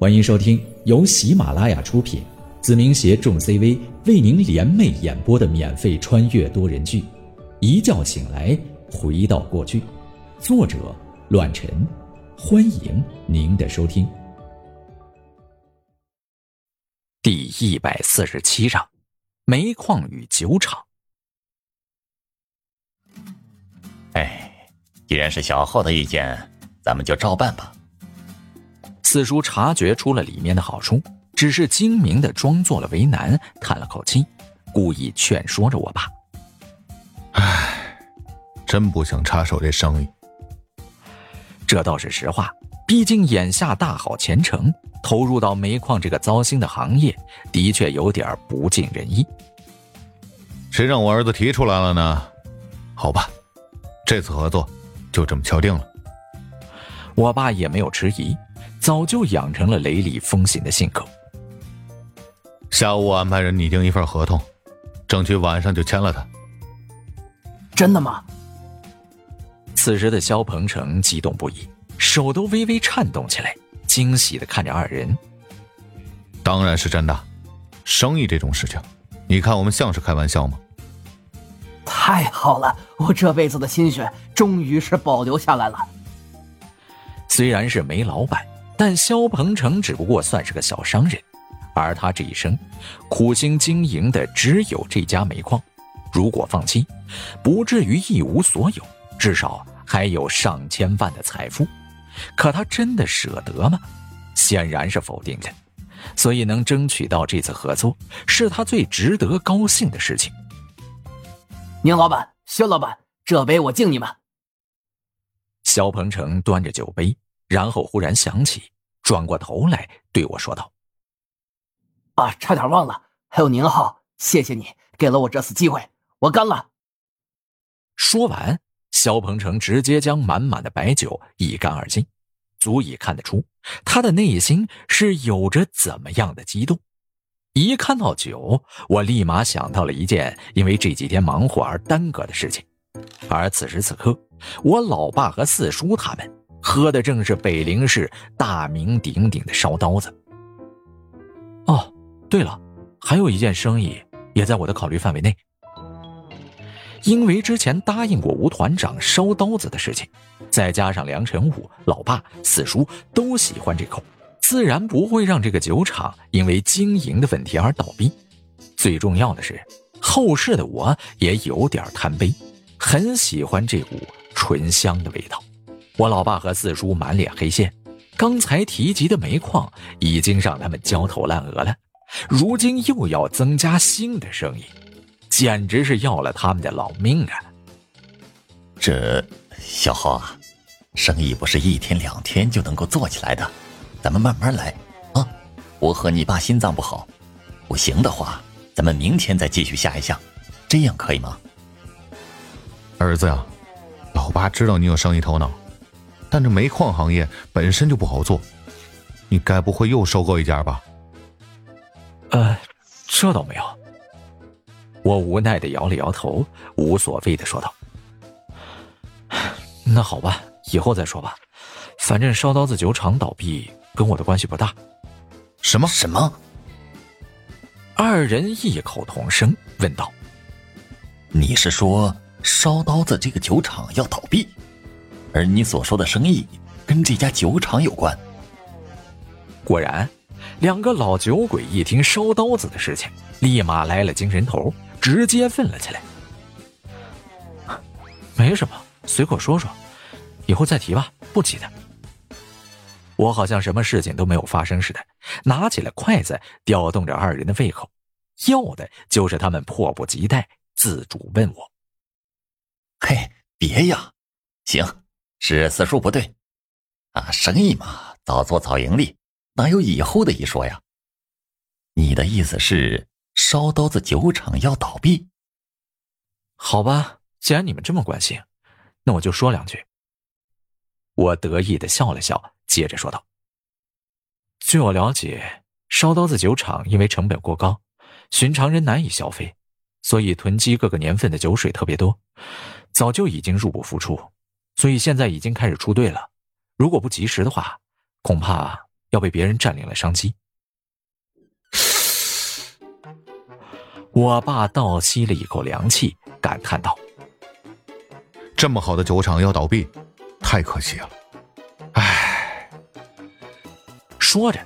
欢迎收听由喜马拉雅出品，子明携众 CV 为您联袂演播的免费穿越多人剧《一觉醒来回到过去》，作者：乱臣。欢迎您的收听。第一百四十七章：煤矿与酒厂。哎，既然是小浩的意见，咱们就照办吧。四叔察觉出了里面的好处，只是精明的装作了为难，叹了口气，故意劝说着我爸：“唉，真不想插手这生意。这倒是实话，毕竟眼下大好前程，投入到煤矿这个糟心的行业，的确有点不尽人意。谁让我儿子提出来了呢？好吧，这次合作就这么敲定了。”我爸也没有迟疑。早就养成了雷厉风行的性格。下午我安排人拟定一份合同，争取晚上就签了它。真的吗？此时的肖鹏程激动不已，手都微微颤动起来，惊喜的看着二人。当然是真的，生意这种事情，你看我们像是开玩笑吗？太好了，我这辈子的心血终于是保留下来了。虽然是煤老板。但肖鹏程只不过算是个小商人，而他这一生苦心经营的只有这家煤矿。如果放弃，不至于一无所有，至少还有上千万的财富。可他真的舍得吗？显然是否定的。所以能争取到这次合作，是他最值得高兴的事情。宁老板、肖老板，这杯我敬你们。肖鹏程端着酒杯。然后忽然想起，转过头来对我说道：“啊，差点忘了，还有宁浩，谢谢你给了我这次机会，我干了。”说完，肖鹏程直接将满满的白酒一干而尽，足以看得出他的内心是有着怎么样的激动。一看到酒，我立马想到了一件因为这几天忙活而耽搁的事情，而此时此刻，我老爸和四叔他们。喝的正是北陵市大名鼎鼎的烧刀子。哦，对了，还有一件生意也在我的考虑范围内。因为之前答应过吴团长烧刀子的事情，再加上梁晨武、老爸、四叔都喜欢这口，自然不会让这个酒厂因为经营的问题而倒闭。最重要的是，后世的我也有点贪杯，很喜欢这股醇香的味道。我老爸和四叔满脸黑线，刚才提及的煤矿已经让他们焦头烂额了，如今又要增加新的生意，简直是要了他们的老命啊！这小浩啊，生意不是一天两天就能够做起来的，咱们慢慢来啊！我和你爸心脏不好，不行的话，咱们明天再继续下一项，这样可以吗？儿子呀，老爸知道你有生意头脑。但这煤矿行业本身就不好做，你该不会又收购一家吧？呃，这倒没有。我无奈的摇了摇头，无所谓的说道：“ 那好吧，以后再说吧。反正烧刀子酒厂倒闭跟我的关系不大。”什么什么？二人异口同声问道：“你是说烧刀子这个酒厂要倒闭？”而你所说的生意跟这家酒厂有关。果然，两个老酒鬼一听烧刀子的事情，立马来了精神头，直接问了起来：“没什么，随口说说，以后再提吧，不急的。”我好像什么事情都没有发生似的，拿起了筷子，调动着二人的胃口，要的就是他们迫不及待自主问我：“嘿，别呀，行。”是四叔不对，啊，生意嘛，早做早盈利，哪有以后的一说呀？你的意思是烧刀子酒厂要倒闭？好吧，既然你们这么关心，那我就说两句。我得意的笑了笑，接着说道：“据我了解，烧刀子酒厂因为成本过高，寻常人难以消费，所以囤积各个年份的酒水特别多，早就已经入不敷出。”所以现在已经开始出队了，如果不及时的话，恐怕要被别人占领了商机。我爸倒吸了一口凉气，感叹道：“这么好的酒厂要倒闭，太可惜了。”唉，说着，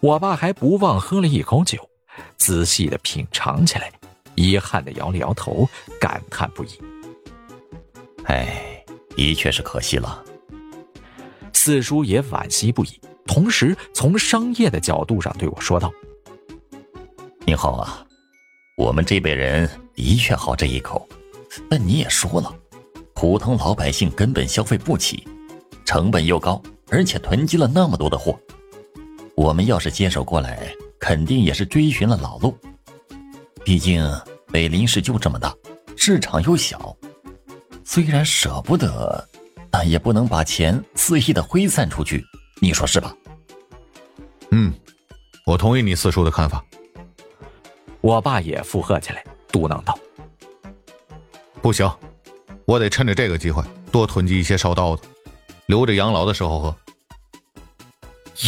我爸还不忘喝了一口酒，仔细的品尝起来，遗憾的摇了摇头，感叹不已：“唉，的确是可惜了。”四叔也惋惜不已，同时从商业的角度上对我说道：“宁浩啊。”我们这辈人的确好这一口，但你也说了，普通老百姓根本消费不起，成本又高，而且囤积了那么多的货。我们要是接手过来，肯定也是追寻了老路。毕竟北林市就这么大，市场又小，虽然舍不得，但也不能把钱肆意的挥散出去。你说是吧？嗯，我同意你四叔的看法。我爸也附和起来，嘟囔道：“不行，我得趁着这个机会多囤积一些烧刀子，留着养老的时候喝。”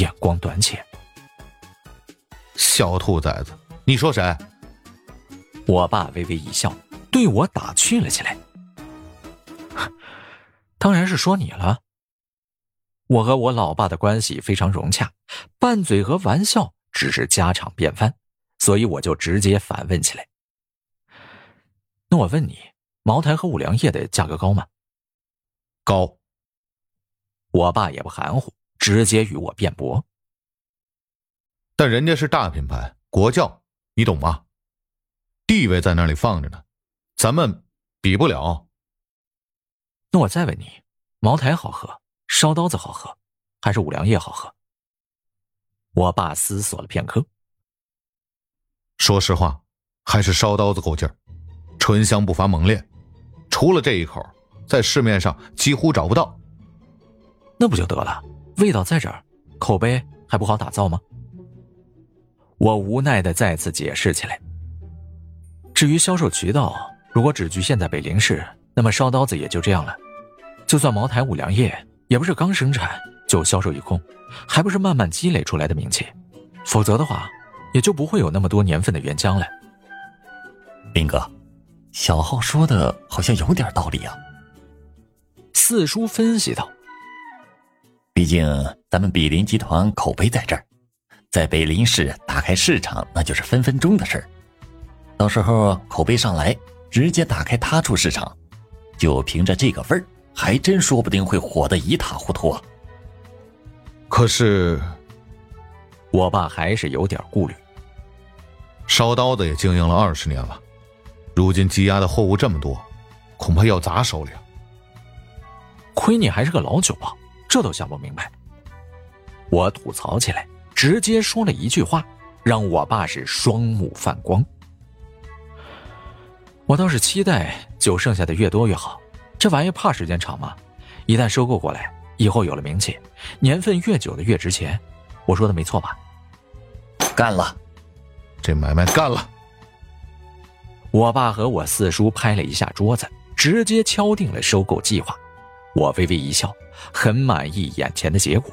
眼光短浅，小兔崽子，你说谁？我爸微微一笑，对我打趣了起来：“当然是说你了。”我和我老爸的关系非常融洽，拌嘴和玩笑只是家常便饭。所以我就直接反问起来：“那我问你，茅台和五粮液的价格高吗？”高。我爸也不含糊，直接与我辩驳：“但人家是大品牌，国窖，你懂吗？地位在那里放着呢，咱们比不了。”那我再问你，茅台好喝，烧刀子好喝，还是五粮液好喝？我爸思索了片刻。说实话，还是烧刀子够劲儿，醇香不乏猛烈。除了这一口，在市面上几乎找不到。那不就得了？味道在这儿，口碑还不好打造吗？我无奈的再次解释起来。至于销售渠道，如果只局限在北陵市，那么烧刀子也就这样了。就算茅台、五粮液，也不是刚生产就销售一空，还不是慢慢积累出来的名气。否则的话。也就不会有那么多年份的原浆了。林哥，小浩说的好像有点道理啊。四叔分析道：“毕竟咱们比林集团口碑在这儿，在北林市打开市场那就是分分钟的事儿。到时候口碑上来，直接打开他处市场，就凭着这个味儿，还真说不定会火得一塌糊涂啊。”可是，我爸还是有点顾虑。烧刀子也经营了二十年了，如今积压的货物这么多，恐怕要砸手里了。亏你还是个老酒保，这都想不明白。我吐槽起来，直接说了一句话，让我爸是双目泛光。我倒是期待酒剩下的越多越好，这玩意怕时间长吗？一旦收购过来，以后有了名气，年份越久的越值钱。我说的没错吧？干了。这买卖干了！我爸和我四叔拍了一下桌子，直接敲定了收购计划。我微微一笑，很满意眼前的结果。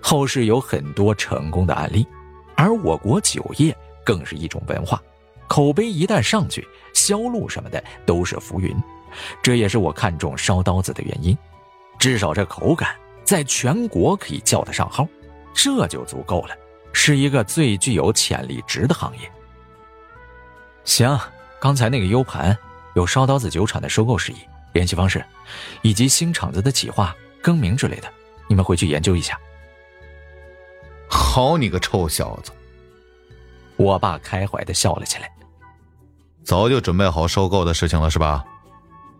后世有很多成功的案例，而我国酒业更是一种文化，口碑一旦上去，销路什么的都是浮云。这也是我看中烧刀子的原因，至少这口感在全国可以叫得上号，这就足够了。是一个最具有潜力值的行业。行，刚才那个 U 盘有烧刀子酒厂的收购事宜、联系方式，以及新厂子的企划、更名之类的，你们回去研究一下。好你个臭小子！我爸开怀的笑了起来。早就准备好收购的事情了是吧？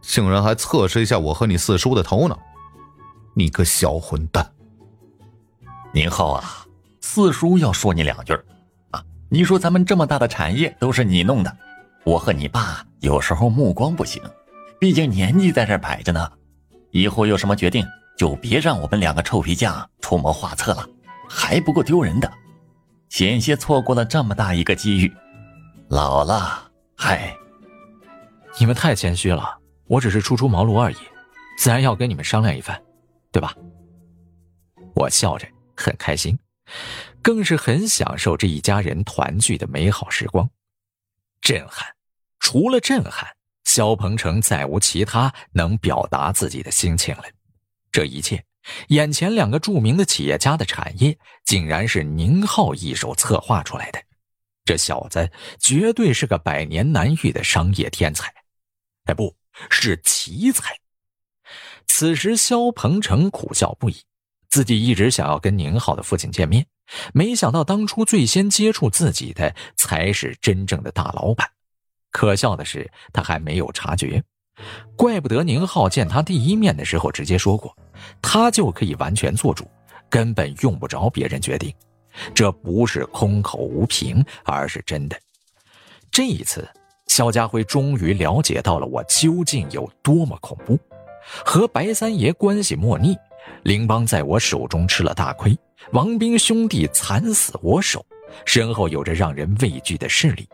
竟然还测试一下我和你四叔的头脑！你个小混蛋！宁浩啊！四叔要说你两句啊！你说咱们这么大的产业都是你弄的，我和你爸有时候目光不行，毕竟年纪在这摆着呢。以后有什么决定，就别让我们两个臭皮匠出谋划策了，还不够丢人的。险些错过了这么大一个机遇，老了，嗨！你们太谦虚了，我只是初出茅庐而已，自然要跟你们商量一番，对吧？我笑着，很开心。更是很享受这一家人团聚的美好时光。震撼，除了震撼，肖鹏程再无其他能表达自己的心情了。这一切，眼前两个著名的企业家的产业，竟然是宁浩一手策划出来的。这小子绝对是个百年难遇的商业天才，哎，不是奇才。此时，肖鹏程苦笑不已，自己一直想要跟宁浩的父亲见面。没想到当初最先接触自己的才是真正的大老板，可笑的是他还没有察觉，怪不得宁浩见他第一面的时候直接说过，他就可以完全做主，根本用不着别人决定，这不是空口无凭，而是真的。这一次，肖家辉终于了解到了我究竟有多么恐怖，和白三爷关系莫逆。林邦在我手中吃了大亏，王兵兄弟惨死我手，身后有着让人畏惧的势力，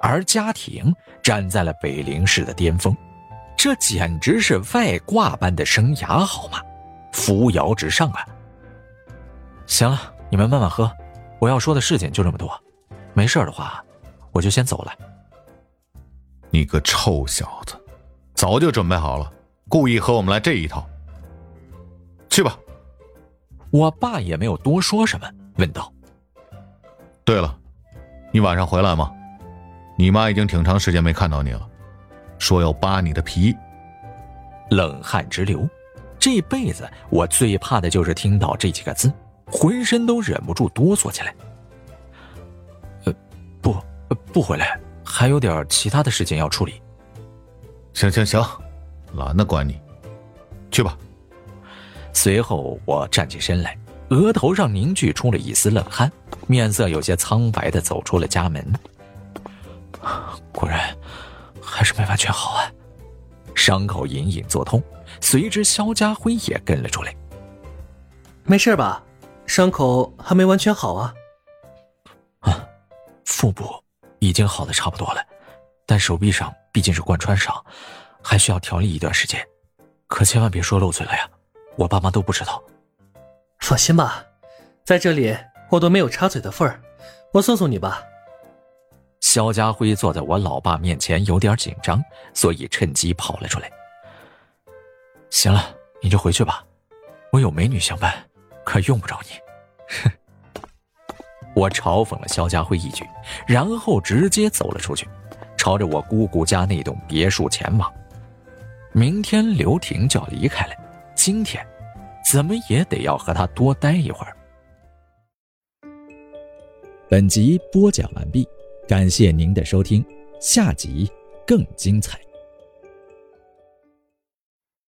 而家庭站在了北陵市的巅峰，这简直是外挂般的生涯，好吗？扶摇直上啊！行了，你们慢慢喝，我要说的事情就这么多，没事的话，我就先走了。你个臭小子，早就准备好了，故意和我们来这一套。去吧，我爸也没有多说什么，问道：“对了，你晚上回来吗？你妈已经挺长时间没看到你了，说要扒你的皮。”冷汗直流，这辈子我最怕的就是听到这几个字，浑身都忍不住哆嗦起来。呃，不，不回来，还有点其他的事情要处理。行行行，懒得管你，去吧。随后，我站起身来，额头上凝聚出了一丝冷汗，面色有些苍白的走出了家门。果然，还是没完全好啊！伤口隐隐作痛，随之肖家辉也跟了出来。没事吧？伤口还没完全好啊？啊，腹部已经好的差不多了，但手臂上毕竟是贯穿伤，还需要调理一段时间。可千万别说漏嘴了呀！我爸妈都不知道，放心吧，在这里我都没有插嘴的份儿，我送送你吧。肖家辉坐在我老爸面前，有点紧张，所以趁机跑了出来。行了，你就回去吧，我有美女相伴，可用不着你。哼！我嘲讽了肖家辉一句，然后直接走了出去，朝着我姑姑家那栋别墅前往。明天刘婷就要离开了。今天，怎么也得要和他多待一会儿。本集播讲完毕，感谢您的收听，下集更精彩。